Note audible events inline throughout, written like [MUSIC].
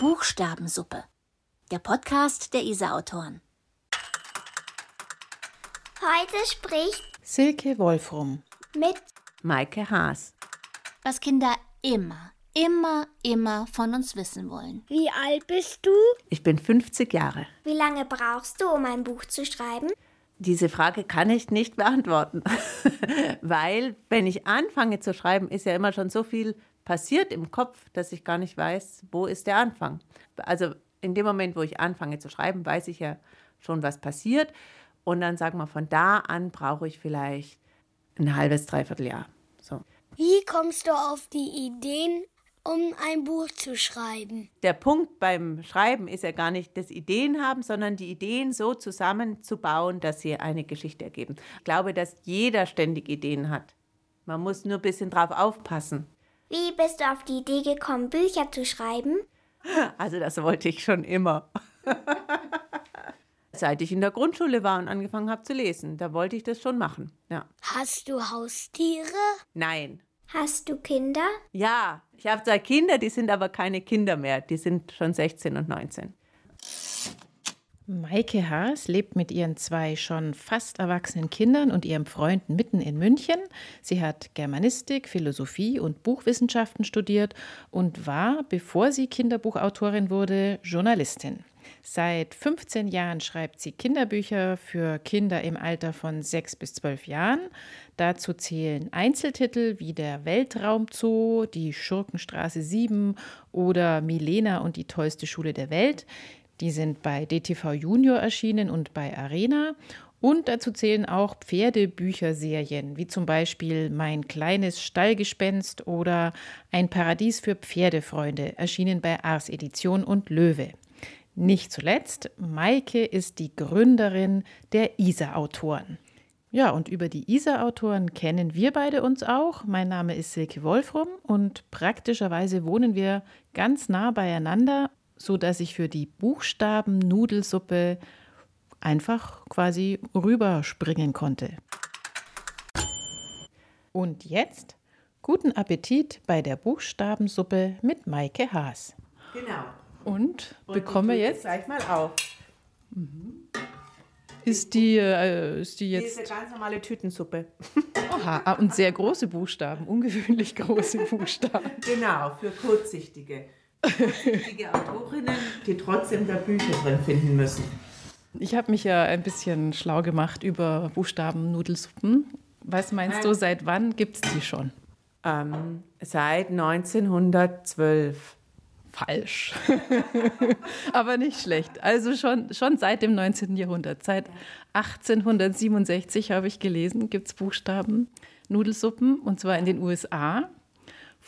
Buchstabensuppe. Der Podcast der ISA-Autoren. Heute spricht Silke Wolfrum mit Maike Haas. Was Kinder immer, immer, immer von uns wissen wollen. Wie alt bist du? Ich bin 50 Jahre. Wie lange brauchst du, um ein Buch zu schreiben? Diese Frage kann ich nicht beantworten, [LAUGHS] weil wenn ich anfange zu schreiben, ist ja immer schon so viel passiert im Kopf, dass ich gar nicht weiß, wo ist der Anfang. Also in dem Moment, wo ich anfange zu schreiben, weiß ich ja schon, was passiert. Und dann sagen wir, von da an brauche ich vielleicht ein halbes, dreiviertel Jahr. So. Wie kommst du auf die Ideen, um ein Buch zu schreiben? Der Punkt beim Schreiben ist ja gar nicht das Ideen haben, sondern die Ideen so zusammenzubauen, dass sie eine Geschichte ergeben. Ich glaube, dass jeder ständig Ideen hat. Man muss nur ein bisschen drauf aufpassen. Wie bist du auf die Idee gekommen, Bücher zu schreiben? Also das wollte ich schon immer. [LAUGHS] Seit ich in der Grundschule war und angefangen habe zu lesen, da wollte ich das schon machen. Ja. Hast du Haustiere? Nein. Hast du Kinder? Ja, ich habe zwei Kinder, die sind aber keine Kinder mehr. Die sind schon 16 und 19. Maike Haas lebt mit ihren zwei schon fast erwachsenen Kindern und ihrem Freund mitten in München. Sie hat Germanistik, Philosophie und Buchwissenschaften studiert und war, bevor sie Kinderbuchautorin wurde, Journalistin. Seit 15 Jahren schreibt sie Kinderbücher für Kinder im Alter von 6 bis 12 Jahren. Dazu zählen Einzeltitel wie der Weltraumzoo, die Schurkenstraße 7 oder Milena und die tollste Schule der Welt. Die sind bei DTV Junior erschienen und bei Arena. Und dazu zählen auch Pferdebücherserien, wie zum Beispiel Mein kleines Stallgespenst oder Ein Paradies für Pferdefreunde, erschienen bei Ars Edition und Löwe. Nicht zuletzt, Maike ist die Gründerin der ISA-Autoren. Ja, und über die ISA-Autoren kennen wir beide uns auch. Mein Name ist Silke Wolfrum und praktischerweise wohnen wir ganz nah beieinander, sodass ich für die Buchstaben-Nudelsuppe einfach quasi rüberspringen konnte. Und jetzt guten Appetit bei der Buchstabensuppe mit Maike Haas. Genau. Und, und bekomme jetzt gleich mal auf. Ist die, äh, ist die jetzt. Diese ganz normale Tütensuppe. [LAUGHS] Aha, ah, und sehr große Buchstaben, ungewöhnlich große Buchstaben. Genau, für kurzsichtige. Kurzsichtige Autorinnen, die trotzdem da Bücher drin finden müssen. Ich habe mich ja ein bisschen schlau gemacht über Buchstaben-Nudelsuppen. Was meinst du, seit wann gibt es die schon? Ähm, seit 1912. Falsch. [LAUGHS] Aber nicht schlecht. Also schon, schon seit dem 19. Jahrhundert. Seit 1867 habe ich gelesen, gibt es Buchstaben Nudelsuppen und zwar in den USA.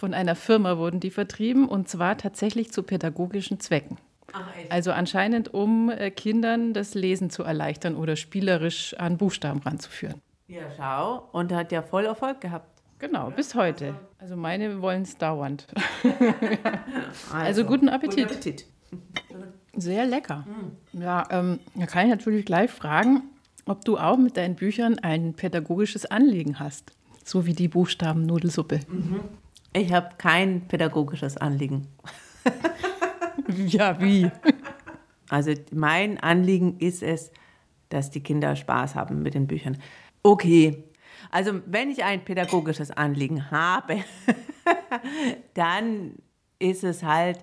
Von einer Firma wurden die vertrieben und zwar tatsächlich zu pädagogischen Zwecken. Ach, also anscheinend, um äh, Kindern das Lesen zu erleichtern oder spielerisch an Buchstaben ranzuführen. Ja, schau. Und hat ja voll Erfolg gehabt. Genau, bis heute. Also meine wollen es dauernd. [LAUGHS] also, also, guten Appetit. Guten Appetit. Sehr lecker. Mm. Ja, ähm, da kann ich natürlich gleich fragen, ob du auch mit deinen Büchern ein pädagogisches Anliegen hast. So wie die Buchstaben-Nudelsuppe. Mhm. Ich habe kein pädagogisches Anliegen. [LAUGHS] ja, wie? Also mein Anliegen ist es, dass die Kinder Spaß haben mit den Büchern. Okay, also wenn ich ein pädagogisches Anliegen habe, [LAUGHS] dann ist es halt,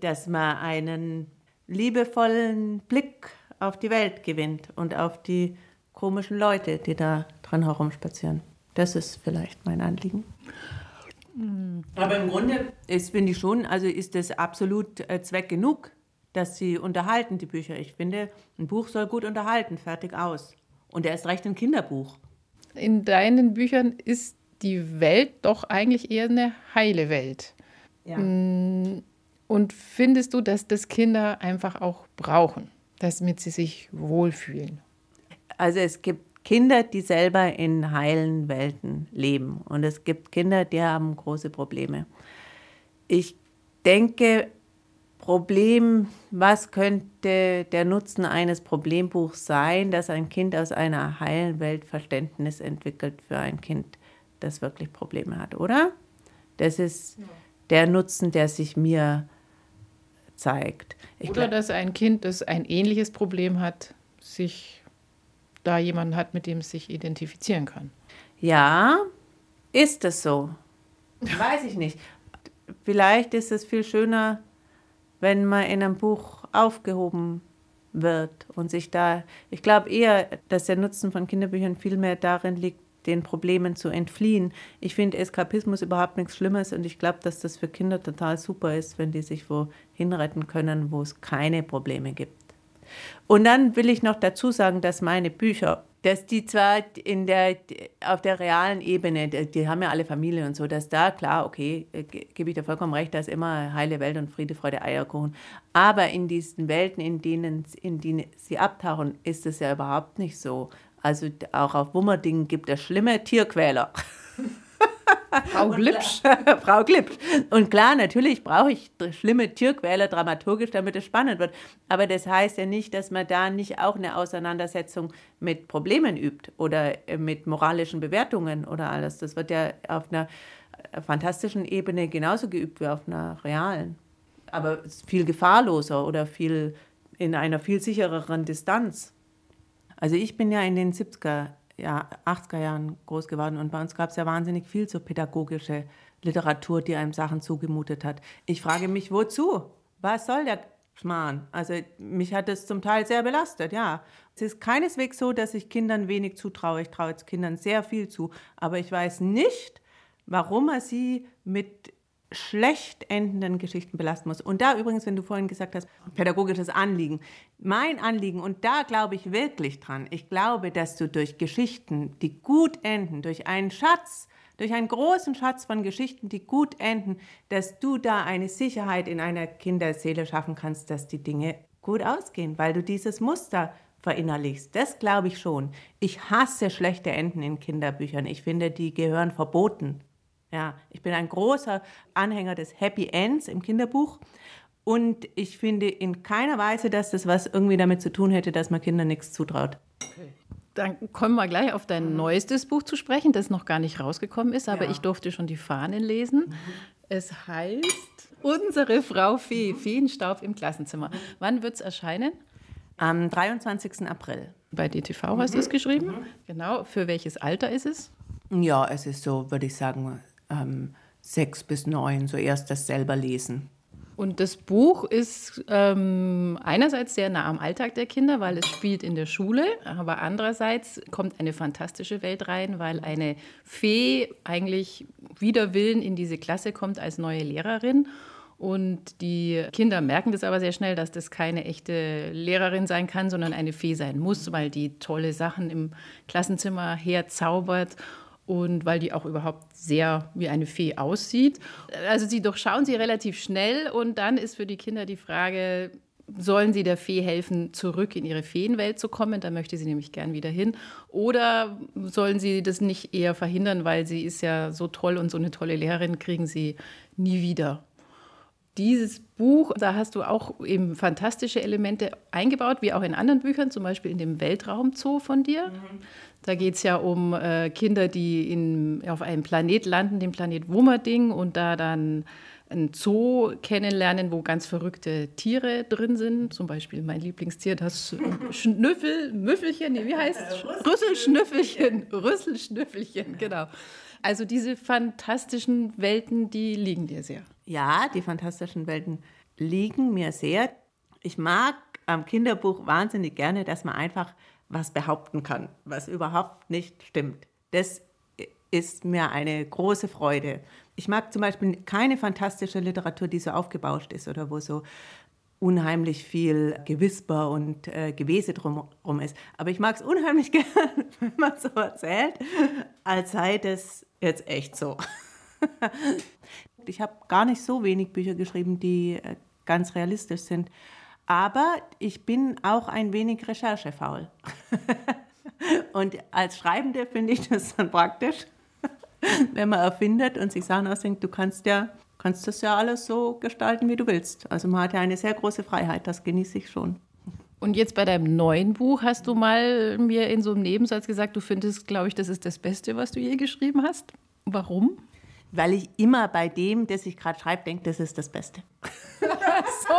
dass man einen liebevollen Blick auf die Welt gewinnt und auf die komischen Leute, die da dran herumspazieren. Das ist vielleicht mein Anliegen. Aber im Grunde ist, finde ich schon, also ist das absolut äh, Zweck genug, dass sie unterhalten, die Bücher. Ich finde, ein Buch soll gut unterhalten, fertig aus. Und er ist recht ein Kinderbuch. In deinen Büchern ist die Welt doch eigentlich eher eine heile Welt. Ja. Mm, und findest du, dass das Kinder einfach auch brauchen, damit sie sich wohlfühlen? Also es gibt Kinder, die selber in heilen Welten leben. Und es gibt Kinder, die haben große Probleme. Ich denke, Problem, was könnte der Nutzen eines Problembuchs sein, dass ein Kind aus einer heilen Welt Verständnis entwickelt für ein Kind, das wirklich Probleme hat, oder? Das ist der Nutzen, der sich mir zeigt. Ich Oder dass ein Kind, das ein ähnliches Problem hat, sich da jemanden hat, mit dem es sich identifizieren kann. Ja, ist es so? Weiß ich nicht. Vielleicht ist es viel schöner, wenn man in einem Buch aufgehoben wird und sich da, ich glaube eher, dass der Nutzen von Kinderbüchern viel mehr darin liegt, den Problemen zu entfliehen. Ich finde Eskapismus überhaupt nichts Schlimmes und ich glaube, dass das für Kinder total super ist, wenn die sich wo hinretten können, wo es keine Probleme gibt. Und dann will ich noch dazu sagen, dass meine Bücher, dass die zwar in der, auf der realen Ebene, die, haben ja alle Familie und so, dass da, klar, okay, äh, gebe ich dir vollkommen recht, da ist immer heile Welt und Friede, Freude, Eierkuchen. Aber in diesen Welten, in denen, in denen sie abtauchen, ist es ja überhaupt nicht so. Also auch auf Wummerdingen gibt es schlimme Tierquäler. [LAUGHS] Frau Glipsch. [LAUGHS] Frau Glipsch. Und klar, natürlich brauche ich schlimme Tierquäler dramaturgisch, damit es spannend wird. Aber das heißt ja nicht, dass man da nicht auch eine Auseinandersetzung mit Problemen übt oder äh, mit moralischen Bewertungen oder alles. Das wird ja auf einer äh, fantastischen Ebene genauso geübt wie auf einer realen. Aber viel gefahrloser oder viel in einer viel sichereren Distanz. Also ich bin ja in den 70er, ja, 80er Jahren groß geworden und bei uns gab es ja wahnsinnig viel so pädagogische Literatur, die einem Sachen zugemutet hat. Ich frage mich, wozu? Was soll der Schmarrn? Also mich hat das zum Teil sehr belastet, ja. Es ist keineswegs so, dass ich Kindern wenig zutraue. Ich traue jetzt Kindern sehr viel zu. Aber ich weiß nicht, warum er sie mit schlecht endenden Geschichten belasten muss. Und da übrigens, wenn du vorhin gesagt hast, pädagogisches Anliegen, mein Anliegen, und da glaube ich wirklich dran, ich glaube, dass du durch Geschichten, die gut enden, durch einen Schatz, durch einen großen Schatz von Geschichten, die gut enden, dass du da eine Sicherheit in einer Kinderseele schaffen kannst, dass die Dinge gut ausgehen, weil du dieses Muster verinnerlichst. Das glaube ich schon. Ich hasse schlechte Enden in Kinderbüchern. Ich finde, die gehören verboten. Ja, ich bin ein großer Anhänger des Happy Ends im Kinderbuch. Und ich finde in keiner Weise, dass das was irgendwie damit zu tun hätte, dass man Kindern nichts zutraut. Okay. Dann kommen wir gleich auf dein neuestes Buch zu sprechen, das noch gar nicht rausgekommen ist, aber ja. ich durfte schon die Fahnen lesen. Mhm. Es heißt Unsere Frau Fee, Feenstaub im Klassenzimmer. Wann wird es erscheinen? Am 23. April. Bei DTV hast du es geschrieben? Mhm. Genau. Für welches Alter ist es? Ja, es ist so, würde ich sagen, ähm, sechs bis neun, so erst das selber lesen. Und das Buch ist ähm, einerseits sehr nah am Alltag der Kinder, weil es spielt in der Schule, aber andererseits kommt eine fantastische Welt rein, weil eine Fee eigentlich wider Willen in diese Klasse kommt als neue Lehrerin. Und die Kinder merken das aber sehr schnell, dass das keine echte Lehrerin sein kann, sondern eine Fee sein muss, weil die tolle Sachen im Klassenzimmer herzaubert und weil die auch überhaupt sehr wie eine Fee aussieht. Also sie durchschauen sie relativ schnell und dann ist für die Kinder die Frage, sollen sie der Fee helfen, zurück in ihre Feenwelt zu kommen? Da möchte sie nämlich gern wieder hin. Oder sollen sie das nicht eher verhindern, weil sie ist ja so toll und so eine tolle Lehrerin kriegen sie nie wieder. Dieses Buch, da hast du auch eben fantastische Elemente eingebaut, wie auch in anderen Büchern, zum Beispiel in dem Weltraumzoo von dir. Mhm. Da geht es ja um äh, Kinder, die in, auf einem Planet landen, dem Planet Wummerding, und da dann ein Zoo kennenlernen, wo ganz verrückte Tiere drin sind. Zum Beispiel mein Lieblingstier, das Schnüffel, Müffelchen, wie heißt es? Rüsselschnüffelchen, Rüsselschnüffelchen, genau. Also diese fantastischen Welten, die liegen dir sehr. Ja, die fantastischen Welten liegen mir sehr. Ich mag am Kinderbuch wahnsinnig gerne, dass man einfach was behaupten kann, was überhaupt nicht stimmt. Das ist mir eine große Freude. Ich mag zum Beispiel keine fantastische Literatur, die so aufgebauscht ist oder wo so unheimlich viel Gewisper und äh, Gewese drumherum ist. Aber ich mag es unheimlich [LAUGHS] gern, wenn man so erzählt, als sei das jetzt echt so. [LAUGHS] ich habe gar nicht so wenig Bücher geschrieben, die äh, ganz realistisch sind. Aber ich bin auch ein wenig recherchefaul. [LAUGHS] und als Schreibende finde ich das dann praktisch, [LAUGHS] wenn man erfindet und sich Sachen ausdenkt, du kannst ja kannst das ja alles so gestalten, wie du willst. Also man hat ja eine sehr große Freiheit, das genieße ich schon. Und jetzt bei deinem neuen Buch hast du mal mir in so einem Nebensatz gesagt, du findest, glaube ich, das ist das Beste, was du je geschrieben hast. Warum? Weil ich immer bei dem, das ich gerade schreibe, denke, das ist das Beste. [LAUGHS] so.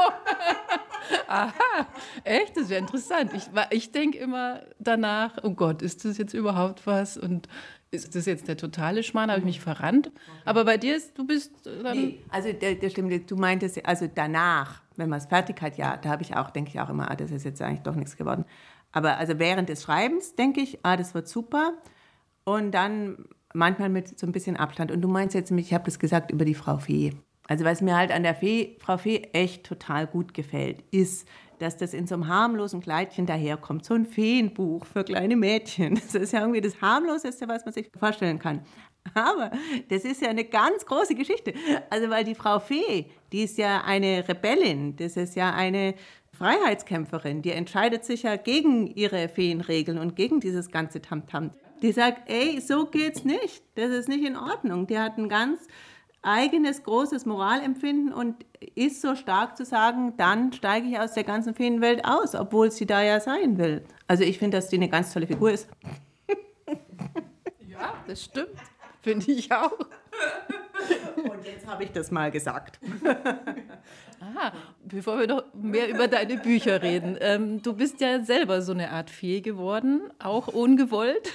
Aha, echt, das wäre interessant. Ich, ich denke immer danach, oh Gott, ist das jetzt überhaupt was? Und ist das jetzt der totale Schmarrn? Habe ich mich verrannt? Aber bei dir ist, du bist dann. Nee, also der, der stimmt, du meintest, also danach, wenn man es fertig hat, ja, da habe ich auch, denke ich auch immer, ah, das ist jetzt eigentlich doch nichts geworden. Aber also während des Schreibens denke ich, ah, das wird super. Und dann manchmal mit so ein bisschen Abstand. Und du meinst jetzt, ich habe das gesagt über die Frau Fee. Also was mir halt an der Fee, Frau Fee echt total gut gefällt, ist, dass das in so einem harmlosen Kleidchen daherkommt. So ein Feenbuch für kleine Mädchen. Das ist ja irgendwie das harmloseste, was man sich vorstellen kann. Aber das ist ja eine ganz große Geschichte. Also weil die Frau Fee, die ist ja eine Rebellin, das ist ja eine Freiheitskämpferin, die entscheidet sich ja gegen ihre Feenregeln und gegen dieses ganze Tamtam. -Tam. Die sagt, ey, so geht's nicht. Das ist nicht in Ordnung. Die hat ein ganz eigenes großes Moralempfinden und ist so stark zu sagen, dann steige ich aus der ganzen Feenwelt aus, obwohl sie da ja sein will. Also ich finde, dass die eine ganz tolle Figur ist. Ja, das stimmt. Finde ich auch. Und jetzt habe ich das mal gesagt. Aha, bevor wir noch mehr über deine Bücher reden. Ähm, du bist ja selber so eine Art Fee geworden, auch ungewollt.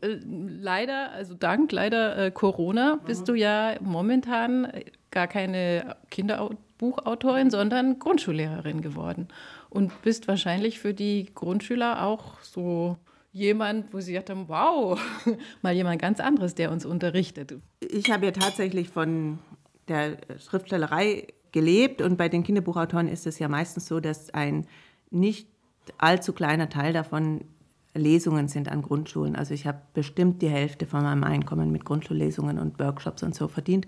Äh, leider, also dank leider äh, Corona, bist du ja momentan gar keine Kinderbuchautorin, sondern Grundschullehrerin geworden. Und bist wahrscheinlich für die Grundschüler auch so jemand, wo sie gedacht haben, wow, [LAUGHS] mal jemand ganz anderes, der uns unterrichtet. Ich habe ja tatsächlich von der Schriftstellerei gelebt und bei den Kinderbuchautoren ist es ja meistens so, dass ein nicht allzu kleiner Teil davon Lesungen sind an Grundschulen. Also ich habe bestimmt die Hälfte von meinem Einkommen mit Grundschullesungen und Workshops und so verdient.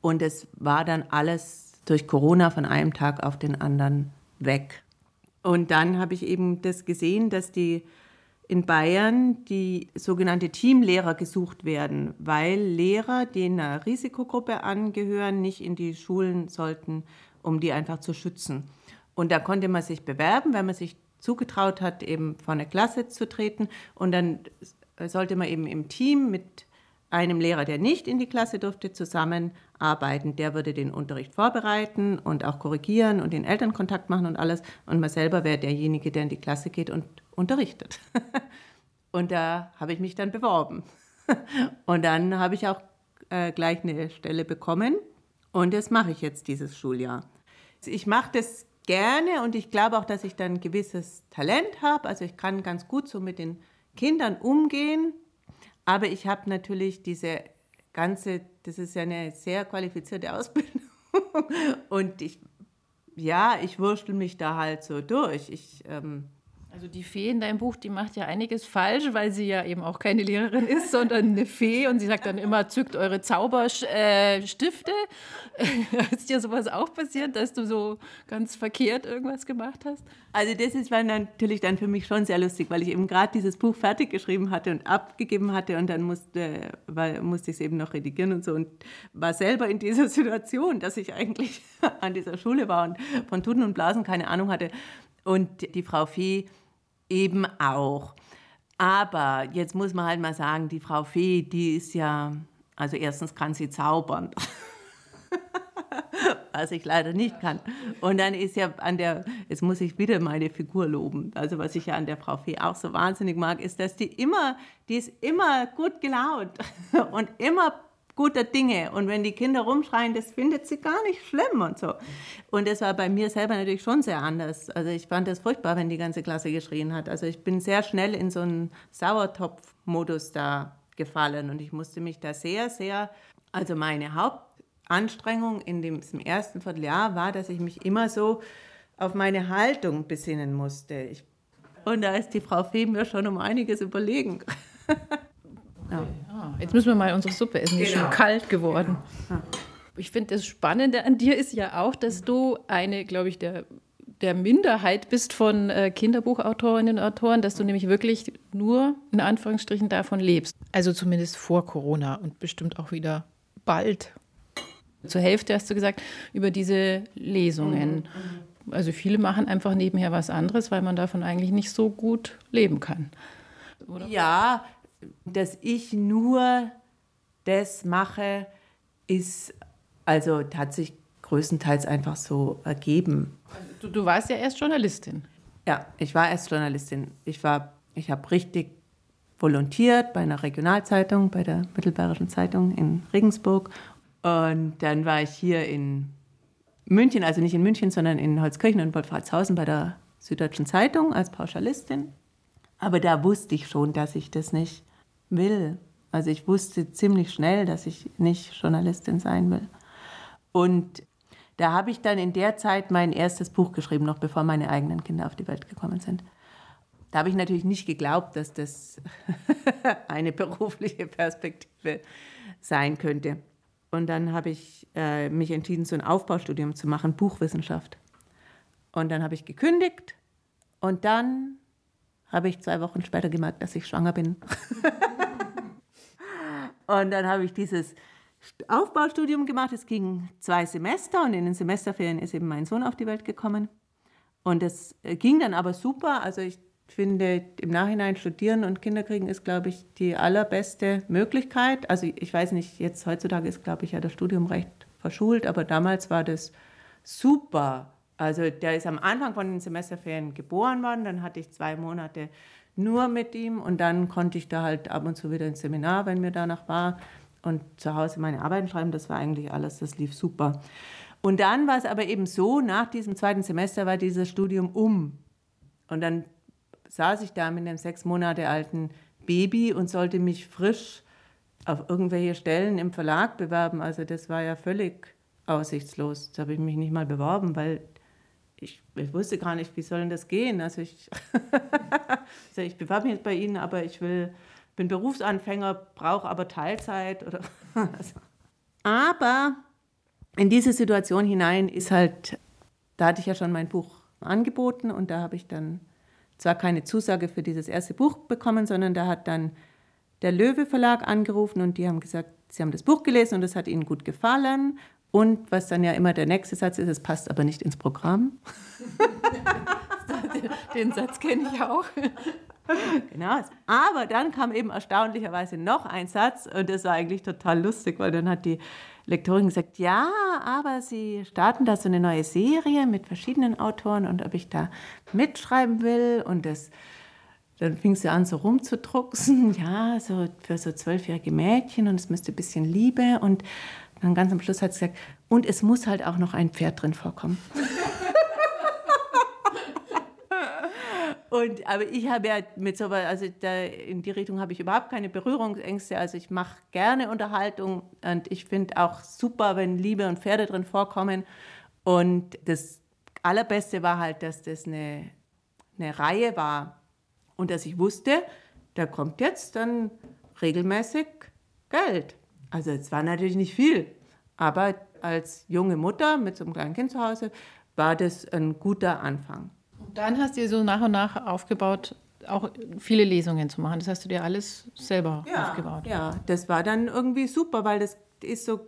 Und es war dann alles durch Corona von einem Tag auf den anderen weg. Und dann habe ich eben das gesehen, dass die in Bayern die sogenannte Teamlehrer gesucht werden, weil Lehrer, die einer Risikogruppe angehören, nicht in die Schulen sollten, um die einfach zu schützen. Und da konnte man sich bewerben, wenn man sich zugetraut hat, eben vor eine Klasse zu treten. Und dann sollte man eben im Team mit einem Lehrer, der nicht in die Klasse durfte, zusammenarbeiten. Der würde den Unterricht vorbereiten und auch korrigieren und den Elternkontakt machen und alles. Und man selber wäre derjenige, der in die Klasse geht und unterrichtet. [LAUGHS] Und da habe ich mich dann beworben. [LAUGHS] Und dann habe ich auch äh, gleich eine Stelle bekommen. Und das mache ich jetzt dieses Schuljahr. Ich mache das gerne und ich glaube auch, dass ich dann ein gewisses Talent habe. Also ich kann ganz gut so mit den Kindern umgehen. Aber ich habe natürlich diese ganze, das ist ja eine sehr qualifizierte Ausbildung. [LAUGHS] Und ich, ja, ich wurschtel mich da halt so durch. Ich ähm, also die Fee in deinem Buch, die macht ja einiges falsch, weil sie ja eben auch keine Lehrerin ist, sondern eine Fee und sie sagt dann immer, zückt eure Zauberstifte. [LAUGHS] Ist dir sowas auch passiert, dass du so ganz verkehrt irgendwas gemacht hast? Also das ist war natürlich dann für mich schon sehr lustig, weil ich eben gerade dieses Buch fertig geschrieben hatte und abgegeben hatte und dann musste, weil, musste ich es eben noch redigieren und so und war selber in dieser [LAUGHS] Situation, dass ich eigentlich [LAUGHS] an dieser Schule war und von Tuten und Blasen keine Ahnung hatte. Und die Frau Fee eben auch. Aber jetzt muss man halt mal sagen, die Frau Fee, die ist ja, also erstens kann sie zaubern, [LAUGHS] was ich leider nicht kann. Und dann ist ja an der, jetzt muss ich wieder meine Figur loben, also was ich ja an der Frau Fee auch so wahnsinnig mag, ist, dass die immer, die ist immer gut gelaunt [LAUGHS] und immer guter Dinge. Und wenn die Kinder rumschreien, das findet sie gar nicht schlimm und so. Und das war bei mir selber natürlich schon sehr anders. Also ich fand das furchtbar, wenn die ganze Klasse geschrien hat. Also ich bin sehr schnell in so einen Sauertopf-Modus da gefallen und ich musste mich da sehr, sehr, also meine Hauptanstrengung in diesem ersten Vierteljahr war, dass ich mich immer so auf meine Haltung besinnen musste. Ich, und da ist die Frau Fee mir schon um einiges überlegen. [LAUGHS] Ja. Ah, jetzt müssen wir mal unsere Suppe essen, die genau. ist schon kalt geworden. Ich finde, das Spannende an dir ist ja auch, dass du eine, glaube ich, der, der Minderheit bist von äh, Kinderbuchautorinnen und Autoren, dass du nämlich wirklich nur in Anführungsstrichen davon lebst. Also zumindest vor Corona und bestimmt auch wieder bald. Zur Hälfte hast du gesagt, über diese Lesungen. Mhm. Also viele machen einfach nebenher was anderes, weil man davon eigentlich nicht so gut leben kann. Oder? Ja, dass ich nur das mache, ist, also hat sich größtenteils einfach so ergeben. Du, du warst ja erst Journalistin. Ja, ich war erst Journalistin. Ich war, ich habe richtig volontiert bei einer Regionalzeitung, bei der Mittelbayerischen Zeitung in Regensburg. Und dann war ich hier in München, also nicht in München, sondern in Holzkirchen und Wolfratshausen bei der Süddeutschen Zeitung als Pauschalistin. Aber da wusste ich schon, dass ich das nicht will. Also ich wusste ziemlich schnell, dass ich nicht Journalistin sein will. Und da habe ich dann in der Zeit mein erstes Buch geschrieben, noch bevor meine eigenen Kinder auf die Welt gekommen sind. Da habe ich natürlich nicht geglaubt, dass das [LAUGHS] eine berufliche Perspektive sein könnte. Und dann habe ich äh, mich entschieden, so ein Aufbaustudium zu machen, Buchwissenschaft. Und dann habe ich gekündigt und dann habe ich zwei Wochen später gemerkt, dass ich schwanger bin. [LAUGHS] und dann habe ich dieses Aufbaustudium gemacht. Es ging zwei Semester und in den Semesterferien ist eben mein Sohn auf die Welt gekommen. Und es äh, ging dann aber super. Also ich finde, im Nachhinein studieren und Kinder kriegen ist, glaube ich, die allerbeste Möglichkeit. Also ich weiß nicht, jetzt heutzutage ist, glaube ich, ja das Studium recht verschult, aber damals war das super. Also der ist am Anfang von den Semesterferien geboren worden, dann hatte ich zwei Monate nur mit ihm und dann konnte ich da halt ab und zu wieder ins Seminar, wenn mir danach war und zu Hause meine Arbeiten schreiben. Das war eigentlich alles, das lief super. Und dann war es aber eben so, nach diesem zweiten Semester war dieses Studium um. Und dann saß ich da mit einem sechs Monate alten Baby und sollte mich frisch auf irgendwelche Stellen im Verlag bewerben. Also das war ja völlig aussichtslos. Da habe ich mich nicht mal beworben, weil ich, ich wusste gar nicht, wie soll denn das gehen. Also ich, [LAUGHS] also ich bewerbe mich jetzt bei Ihnen, aber ich will, bin Berufsanfänger, brauche aber Teilzeit. Oder [LAUGHS] also. Aber in diese Situation hinein ist halt, da hatte ich ja schon mein Buch angeboten und da habe ich dann zwar keine Zusage für dieses erste Buch bekommen, sondern da hat dann der Löwe Verlag angerufen und die haben gesagt, sie haben das Buch gelesen und es hat ihnen gut gefallen. Und was dann ja immer der nächste Satz ist, es passt aber nicht ins Programm. [LAUGHS] Den Satz kenne ich auch. Genau. Aber dann kam eben erstaunlicherweise noch ein Satz und das war eigentlich total lustig, weil dann hat die Lektorin gesagt, ja, aber Sie starten da so eine neue Serie mit verschiedenen Autoren und ob ich da mitschreiben will und das dann fing sie an, so rumzudrucksen, [LAUGHS] ja, so für so zwölfjährige Mädchen und es müsste ein bisschen Liebe und dann ganz am Schluss hat sie gesagt, und es muss halt auch noch ein Pferd drin vorkommen. Und, aber ich habe ja mit so also da, in die Richtung habe ich überhaupt keine Berührungsängste. Also ich mache gerne Unterhaltung und ich finde auch super, wenn Liebe und Pferde drin vorkommen. Und das Allerbeste war halt, dass das eine, eine Reihe war und dass ich wusste, da kommt jetzt dann regelmäßig Geld. Also es war natürlich nicht viel, aber als junge Mutter mit so einem kleinen Kind zu Hause war das ein guter Anfang. Dann hast du so nach und nach aufgebaut, auch viele Lesungen zu machen. Das hast du dir alles selber ja, aufgebaut. Ja, das war dann irgendwie super, weil das ist so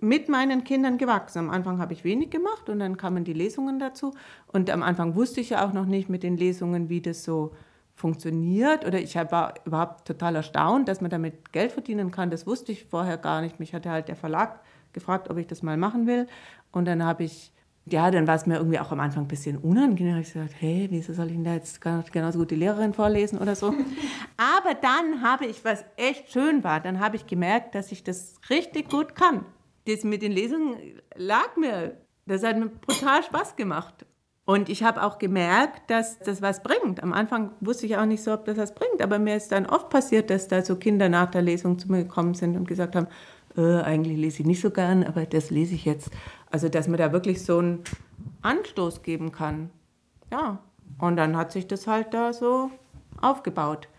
mit meinen Kindern gewachsen. Am Anfang habe ich wenig gemacht und dann kamen die Lesungen dazu. Und am Anfang wusste ich ja auch noch nicht mit den Lesungen, wie das so funktioniert. Oder ich war überhaupt total erstaunt, dass man damit Geld verdienen kann. Das wusste ich vorher gar nicht. Mich hatte halt der Verlag gefragt, ob ich das mal machen will. Und dann habe ich ja, dann war es mir irgendwie auch am Anfang ein bisschen unangenehm. Ich gesagt, hey, wieso soll ich denn da jetzt genauso gut die Lehrerin vorlesen oder so? [LAUGHS] Aber dann habe ich, was echt schön war, dann habe ich gemerkt, dass ich das richtig gut kann. Das mit den Lesungen lag mir, das hat mir brutal Spaß gemacht. Und ich habe auch gemerkt, dass das was bringt. Am Anfang wusste ich auch nicht so, ob das was bringt, aber mir ist dann oft passiert, dass da so Kinder nach der Lesung zu mir gekommen sind und gesagt haben, äh, eigentlich lese ich nicht so gern, aber das lese ich jetzt. Also, dass man da wirklich so einen Anstoß geben kann. Ja, und dann hat sich das halt da so aufgebaut.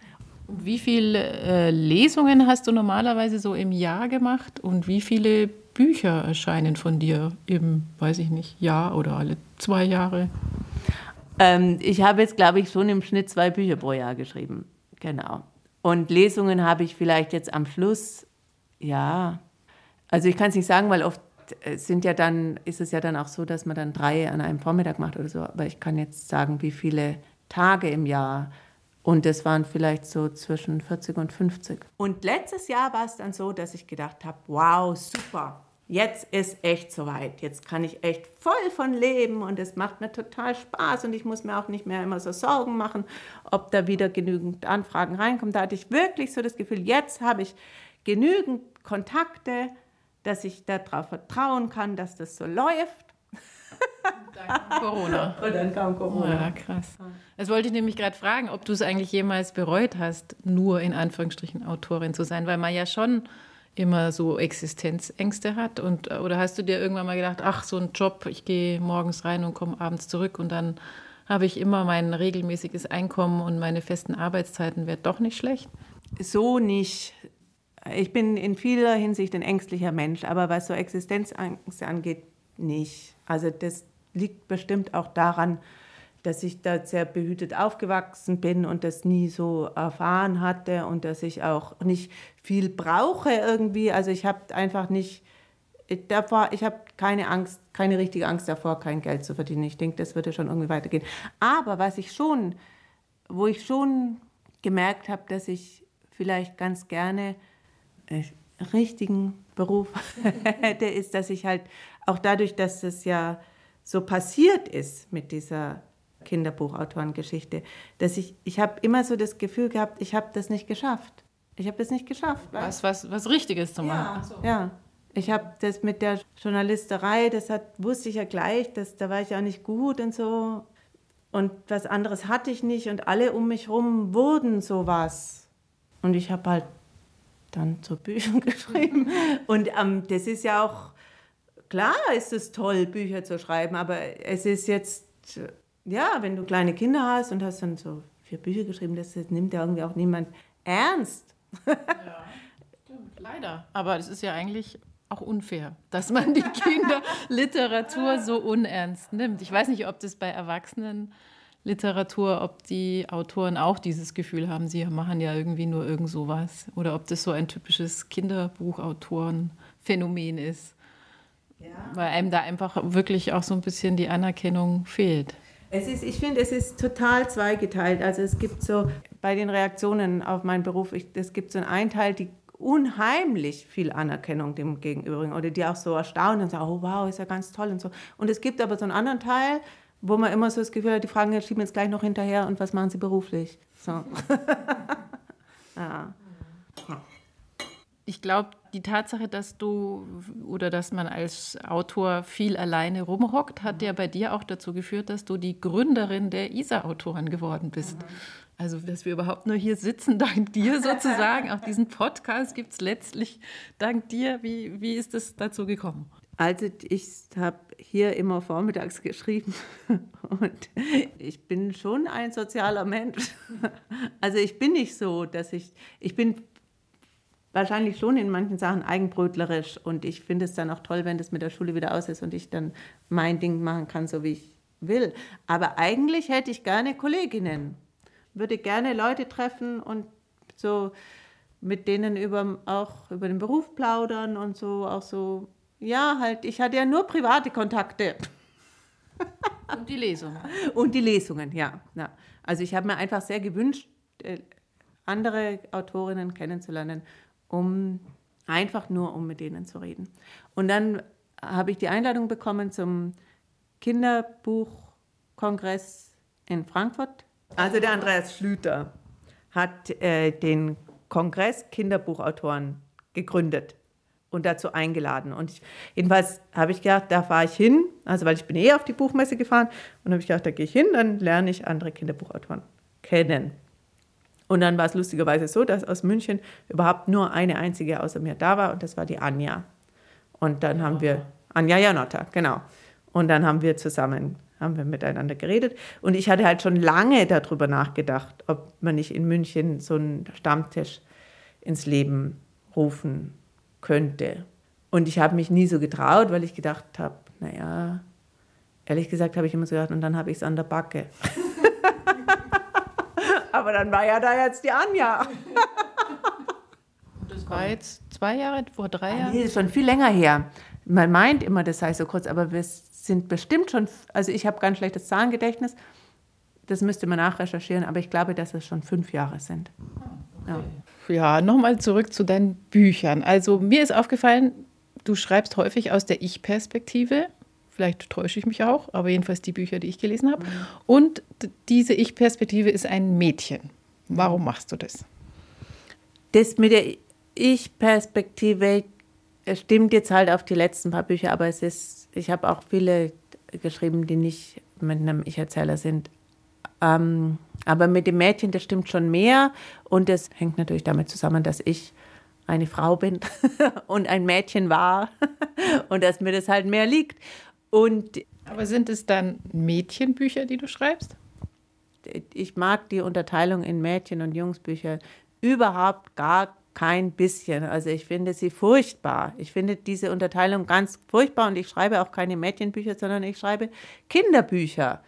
Wie viele äh, Lesungen hast du normalerweise so im Jahr gemacht und wie viele Bücher erscheinen von dir im, weiß ich nicht, Jahr oder alle zwei Jahre? Ähm, ich habe jetzt, glaube ich, schon im Schnitt zwei Bücher pro Jahr geschrieben. Genau. Und Lesungen habe ich vielleicht jetzt am Schluss, ja, also ich kann es nicht sagen, weil oft äh, sind ja dann, ist es ja dann auch so, dass man dann drei an einem Vormittag macht oder so. Aber ich kann jetzt sagen, wie viele Tage im Jahr. Und das waren vielleicht so zwischen 40 und 50. Und letztes Jahr war es dann so, dass ich gedacht habe, wow, super. jetzt ist echt soweit. Jetzt kann ich echt voll von leben und es macht mir total Spaß und ich muss mir auch nicht mehr immer so Sorgen machen, ob da wieder genügend Anfragen reinkommen. Da hatte ich wirklich so das Gefühl, jetzt habe ich genügend Kontakte, dass ich darauf vertrauen kann, dass das so läuft. Corona. Und dann kam Corona. Ja, krass. Das wollte ich nämlich gerade fragen, ob du es eigentlich jemals bereut hast, nur in Anführungsstrichen Autorin zu sein, weil man ja schon immer so Existenzängste hat und oder hast du dir irgendwann mal gedacht, ach so ein Job, ich gehe morgens rein und komme abends zurück und dann habe ich immer mein regelmäßiges Einkommen und meine festen Arbeitszeiten, wäre doch nicht schlecht? So nicht. Ich bin in vieler Hinsicht ein ängstlicher Mensch, aber was so Existenzängste angeht, nicht. Also das liegt bestimmt auch daran, dass ich da sehr behütet aufgewachsen bin und das nie so erfahren hatte und dass ich auch nicht viel brauche irgendwie. Also ich habe einfach nicht, davor, ich habe keine Angst, keine richtige Angst davor, kein Geld zu verdienen. Ich denke, das würde schon irgendwie weitergehen. Aber was ich schon, wo ich schon gemerkt habe, dass ich vielleicht ganz gerne einen richtigen Beruf [LAUGHS] hätte, ist, dass ich halt auch dadurch, dass es ja so passiert ist mit dieser Kinderbuchautorengeschichte, dass ich, ich habe immer so das Gefühl gehabt, ich habe das nicht geschafft. Ich habe das nicht geschafft. Was, was, was Richtiges zu machen. Ja, so. ja. Ich habe das mit der Journalisterei, das hat, wusste ich ja gleich, dass, da war ich auch nicht gut und so. Und was anderes hatte ich nicht und alle um mich herum wurden sowas. Und ich habe halt dann so Bücher [LAUGHS] geschrieben. Und ähm, das ist ja auch, klar ist es toll, Bücher zu schreiben, aber es ist jetzt, ja, wenn du kleine Kinder hast und hast dann so vier Bücher geschrieben, das, das nimmt ja irgendwie auch niemand ernst. ja, stimmt, leider. Aber es ist ja eigentlich auch unfair, dass man die [LAUGHS] Kinderliteratur so unernst nimmt. Ich weiß nicht, ob das bei Erwachsenen Literatur, ob die Autoren auch dieses Gefühl haben, sie machen ja irgendwie nur irgend sowas. Oder ob das so ein typisches Kinderbuchautorenphänomen ist. Ja. Weil einem da einfach wirklich auch so ein bisschen die Anerkennung fehlt. Es ist, ich finde, es ist total zweigeteilt. Also es gibt so bei den Reaktionen auf meinen Beruf, ich, es gibt so einen Teil, die unheimlich viel Anerkennung dem gegenüber oder die auch so erstaunen und sagen, oh wow, ist ja ganz toll und so. Und es gibt aber so einen anderen Teil, wo man immer so das Gefühl hat, die fragen schieben jetzt gleich noch hinterher und was machen sie beruflich? So. [LAUGHS] ja. Ich glaube, die Tatsache, dass du oder dass man als Autor viel alleine rumhockt, hat ja bei dir auch dazu geführt, dass du die Gründerin der ISA-Autoren geworden bist. Mhm. Also, dass wir überhaupt nur hier sitzen, [LAUGHS] dank dir sozusagen. auch diesen Podcast gibt es letztlich dank dir. Wie, wie ist es dazu gekommen? Also ich habe hier immer vormittags [LAUGHS] geschrieben und ich bin schon ein sozialer Mensch. [LAUGHS] Also ich bin nicht so, dass ich, ich bin wahrscheinlich schon in manchen Sachen eigenbrötlerisch und ich finde es dann auch toll, wenn das mit der Schule wieder aus ist und ich dann mein Ding machen kann, so wie ich will. Aber eigentlich hätte ich gerne Kolleginnen, würde gerne Leute treffen und so mit denen über, auch über den Beruf plaudern und so auch so, ja, halt, ich hatte ja nur private Kontakte. [LAUGHS] Und die Lesungen. Und die Lesungen, ja. ja. Also ich habe mir einfach sehr gewünscht, äh, andere Autorinnen kennenzulernen um einfach nur, um mit denen zu reden. Und dann habe ich die Einladung bekommen zum Kinderbuchkongress in Frankfurt. Also der Andreas Schlüter hat äh, den Kongress Kinderbuchautoren gegründet und dazu eingeladen. Und ich, jedenfalls habe ich gedacht, da fahre ich hin, also weil ich bin eh auf die Buchmesse gefahren und habe ich gedacht, da gehe ich hin, dann lerne ich andere Kinderbuchautoren kennen. Und dann war es lustigerweise so, dass aus München überhaupt nur eine einzige außer mir da war und das war die Anja. Und dann haben wir, Anja Janotta, genau. Und dann haben wir zusammen, haben wir miteinander geredet. Und ich hatte halt schon lange darüber nachgedacht, ob man nicht in München so einen Stammtisch ins Leben rufen könnte. Und ich habe mich nie so getraut, weil ich gedacht habe, naja, ehrlich gesagt habe ich immer so gedacht, und dann habe ich es an der Backe. [LAUGHS] Aber dann war ja da jetzt die Anja. Das war jetzt zwei Jahre, vor drei Jahren? Nee, ist schon viel länger her. Man meint immer, das sei so kurz, aber wir sind bestimmt schon, also ich habe ganz schlechtes Zahlengedächtnis. Das müsste man nachrecherchieren, aber ich glaube, dass es schon fünf Jahre sind. Okay. Ja, ja nochmal zurück zu deinen Büchern. Also mir ist aufgefallen, du schreibst häufig aus der Ich-Perspektive. Vielleicht täusche ich mich auch, aber jedenfalls die Bücher, die ich gelesen habe. Mhm. Und diese Ich-Perspektive ist ein Mädchen. Warum machst du das? Das mit der Ich-Perspektive stimmt jetzt halt auf die letzten paar Bücher, aber es ist, ich habe auch viele geschrieben, die nicht mit einem Ich-Erzähler sind. Ähm, aber mit dem Mädchen, das stimmt schon mehr. Und das hängt natürlich damit zusammen, dass ich eine Frau bin [LAUGHS] und ein Mädchen war [LAUGHS] und dass mir das halt mehr liegt. Und aber sind es dann Mädchenbücher, die du schreibst? Ich mag die Unterteilung in Mädchen- und Jungsbücher überhaupt gar kein bisschen. Also ich finde sie furchtbar. Ich finde diese Unterteilung ganz furchtbar und ich schreibe auch keine Mädchenbücher, sondern ich schreibe Kinderbücher.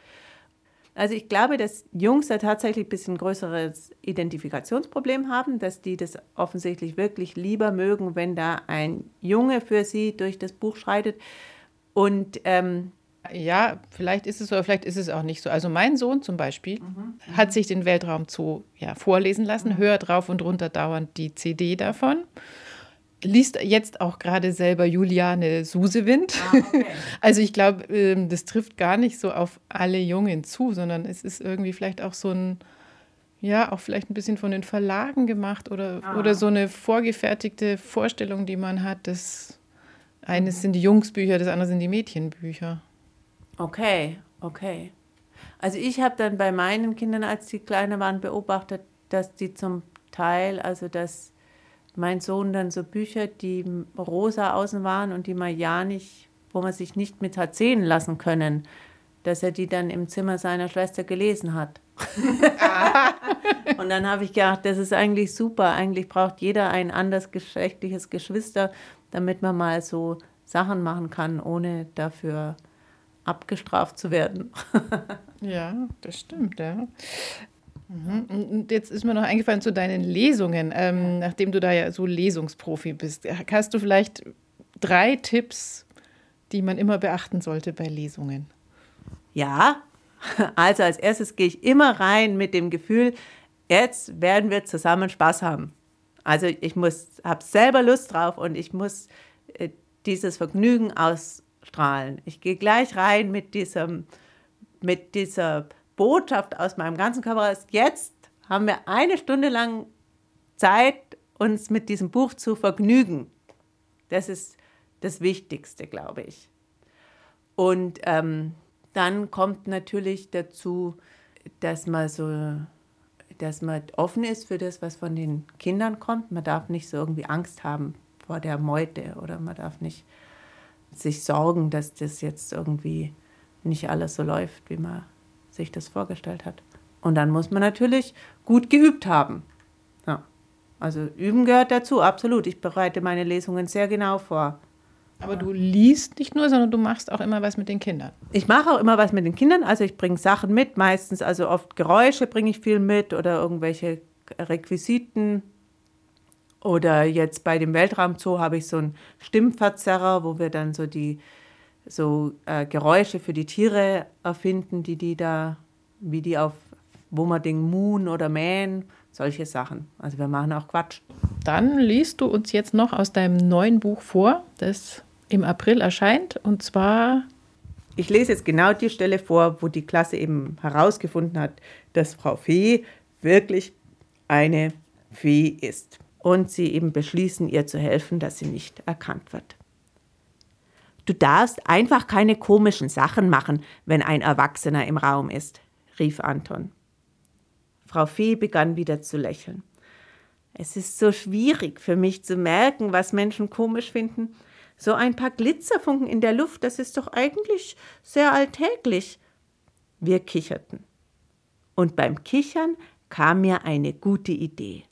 Also ich glaube, dass Jungs da tatsächlich ein bisschen größeres Identifikationsproblem haben, dass die das offensichtlich wirklich lieber mögen, wenn da ein Junge für sie durch das Buch schreitet. Und ähm, ja, vielleicht ist es so, vielleicht ist es auch nicht so. Also mein Sohn zum Beispiel mhm. hat sich den Weltraum Zoo ja, vorlesen lassen, mhm. hört drauf und runter dauernd die CD davon liest jetzt auch gerade selber Juliane Susewind. Ah, okay. [LAUGHS] Also ich glaube, ähm, das trifft gar nicht so auf alle Jungen zu, sondern es ist irgendwie vielleicht auch so ein, ja, auch vielleicht ein bisschen von den Verlagen gemacht oder, ah. oder so eine vorgefertigte Vorstellung, die man hat. Das eines sind die Jungsbücher, das andere sind die Mädchenbücher. Okay, okay. Also ich habe dann bei meinen Kindern, als die kleiner waren, beobachtet, dass die zum Teil, also dass mein Sohn dann so Bücher, die rosa außen waren und die man ja nicht, wo man sich nicht mit hat sehen lassen können, dass er die dann im Zimmer seiner Schwester gelesen hat. [LAUGHS] und dann habe ich gedacht, das ist eigentlich super. Eigentlich braucht jeder ein anders geschlechtliches Geschwister, damit man mal so Sachen machen kann, ohne dafür abgestraft zu werden. [LAUGHS] ja, das stimmt, ja. Mhm. Und jetzt ist mir noch eingefallen zu deinen Lesungen, ähm, nachdem du da ja so Lesungsprofi bist. Hast du vielleicht drei Tipps, die man immer beachten sollte bei Lesungen? Ja, [LAUGHS] also als erstes gehe ich immer rein mit dem Gefühl, jetzt werden wir zusammen Spaß haben. Also ich muss, habe selber Lust drauf und ich muss äh, dieses Vergnügen ausstrahlen. Ich gehe gleich rein mit diesem, mit dieser Botschaft aus meinem ganzen Körper jetzt haben wir eine Stunde lang Zeit, uns mit diesem Buch zu vergnügen. Das ist das Wichtigste, glaube ich. Und ähm, dann kommt natürlich dazu, dass man so, dass man offen ist für das, was von den Kindern kommt. Man darf nicht so irgendwie Angst haben vor der Meute oder man darf nicht sich sorgen, dass das jetzt irgendwie nicht alles so läuft, wie man sich das vorgestellt hat. Und dann muss man natürlich gut geübt haben. Ja. Also üben gehört dazu, absolut. Ich bereite meine Lesungen sehr genau vor. Aber du liest nicht nur, sondern du machst auch immer was mit den Kindern. Ich mache auch immer was mit den Kindern. Also ich bringe Sachen mit, meistens also oft Geräusche bringe ich viel mit oder irgendwelche Requisiten. Oder jetzt bei dem Weltraumzoo habe ich so einen Stimmverzerrer, wo wir dann so die so äh, Geräusche für die Tiere erfinden, die die da, wie die auf wo man den Moon oder mähen, solche Sachen. Also wir machen auch Quatsch. Dann liest du uns jetzt noch aus deinem neuen Buch vor, das im April erscheint, und zwar. Ich lese jetzt genau die Stelle vor, wo die Klasse eben herausgefunden hat, dass Frau Fee wirklich eine Fee ist. Und sie eben beschließen, ihr zu helfen, dass sie nicht erkannt wird. Du darfst einfach keine komischen Sachen machen, wenn ein Erwachsener im Raum ist, rief Anton. Frau Fee begann wieder zu lächeln. Es ist so schwierig für mich zu merken, was Menschen komisch finden. So ein paar Glitzerfunken in der Luft, das ist doch eigentlich sehr alltäglich. Wir kicherten. Und beim Kichern kam mir eine gute Idee.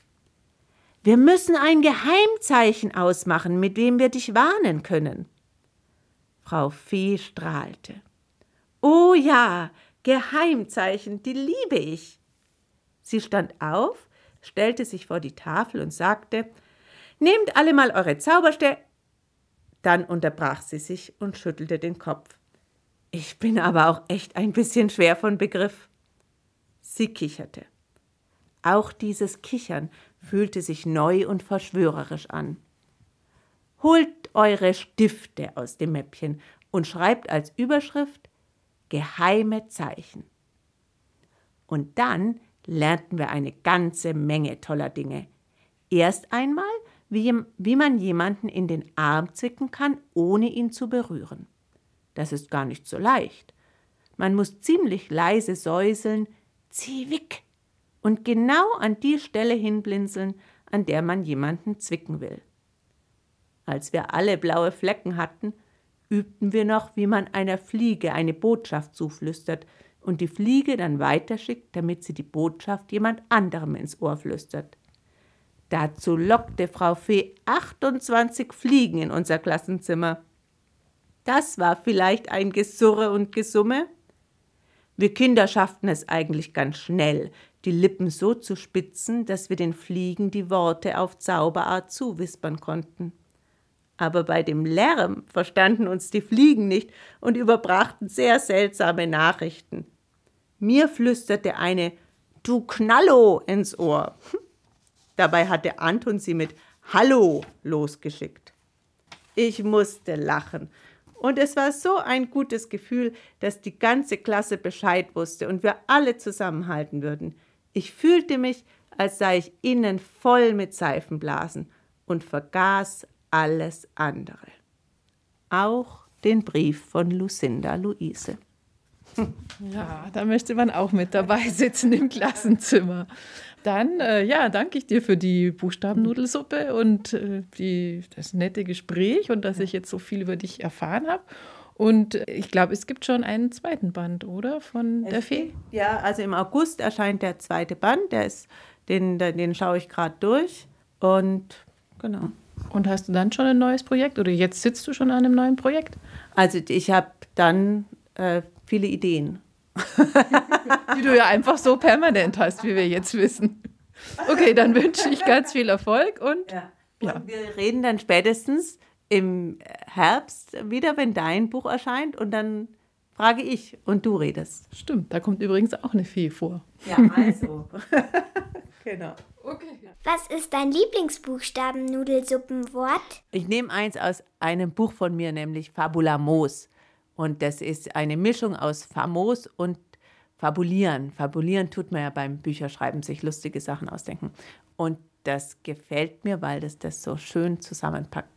Wir müssen ein Geheimzeichen ausmachen, mit dem wir dich warnen können. Frau Fee strahlte. Oh ja, Geheimzeichen, die liebe ich. Sie stand auf, stellte sich vor die Tafel und sagte, Nehmt alle mal eure Zauberstäbe. Dann unterbrach sie sich und schüttelte den Kopf. Ich bin aber auch echt ein bisschen schwer von Begriff. Sie kicherte. Auch dieses Kichern fühlte sich neu und verschwörerisch an. Holt eure Stifte aus dem Mäppchen und schreibt als Überschrift geheime Zeichen. Und dann lernten wir eine ganze Menge toller Dinge. Erst einmal, wie, wie man jemanden in den Arm zwicken kann, ohne ihn zu berühren. Das ist gar nicht so leicht. Man muss ziemlich leise säuseln, weg, und genau an die Stelle hinblinzeln, an der man jemanden zwicken will. Als wir alle blaue Flecken hatten, übten wir noch, wie man einer Fliege eine Botschaft zuflüstert und die Fliege dann weiterschickt, damit sie die Botschaft jemand anderem ins Ohr flüstert. Dazu lockte Frau Fee 28 Fliegen in unser Klassenzimmer. Das war vielleicht ein Gesurre und Gesumme. Wir Kinder schafften es eigentlich ganz schnell, die Lippen so zu spitzen, dass wir den Fliegen die Worte auf Zauberart zuwispern konnten aber bei dem Lärm verstanden uns die Fliegen nicht und überbrachten sehr seltsame Nachrichten. Mir flüsterte eine Du Knallo ins Ohr. Dabei hatte Anton sie mit Hallo losgeschickt. Ich musste lachen. Und es war so ein gutes Gefühl, dass die ganze Klasse Bescheid wusste und wir alle zusammenhalten würden. Ich fühlte mich, als sei ich innen voll mit Seifenblasen und vergaß alles andere. Auch den Brief von Lucinda Luise. Ja, da möchte man auch mit dabei sitzen im Klassenzimmer. Dann, äh, ja, danke ich dir für die Buchstabennudelsuppe und äh, die, das nette Gespräch und dass ich jetzt so viel über dich erfahren habe. Und ich glaube, es gibt schon einen zweiten Band, oder? Von es der Fee? Gibt, ja, also im August erscheint der zweite Band. Der ist, den, den schaue ich gerade durch. Und genau. Und hast du dann schon ein neues Projekt oder jetzt sitzt du schon an einem neuen Projekt? Also ich habe dann äh, viele Ideen. [LAUGHS] Die du ja einfach so permanent hast, wie wir jetzt wissen. Okay, dann wünsche ich ganz viel Erfolg und, ja. und ja. wir reden dann spätestens im Herbst wieder, wenn dein Buch erscheint und dann frage ich und du redest. Stimmt, da kommt übrigens auch eine Fee vor. Ja, also. [LAUGHS] genau. Okay. Was ist dein Lieblingsbuchstaben-Nudelsuppenwort? Ich nehme eins aus einem Buch von mir, nämlich Fabulamos. Und das ist eine Mischung aus famos und fabulieren. Fabulieren tut man ja beim Bücherschreiben, sich lustige Sachen ausdenken. Und das gefällt mir, weil das das so schön zusammenpackt.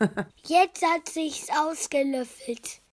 [LAUGHS] Jetzt hat sich's ausgelöffelt.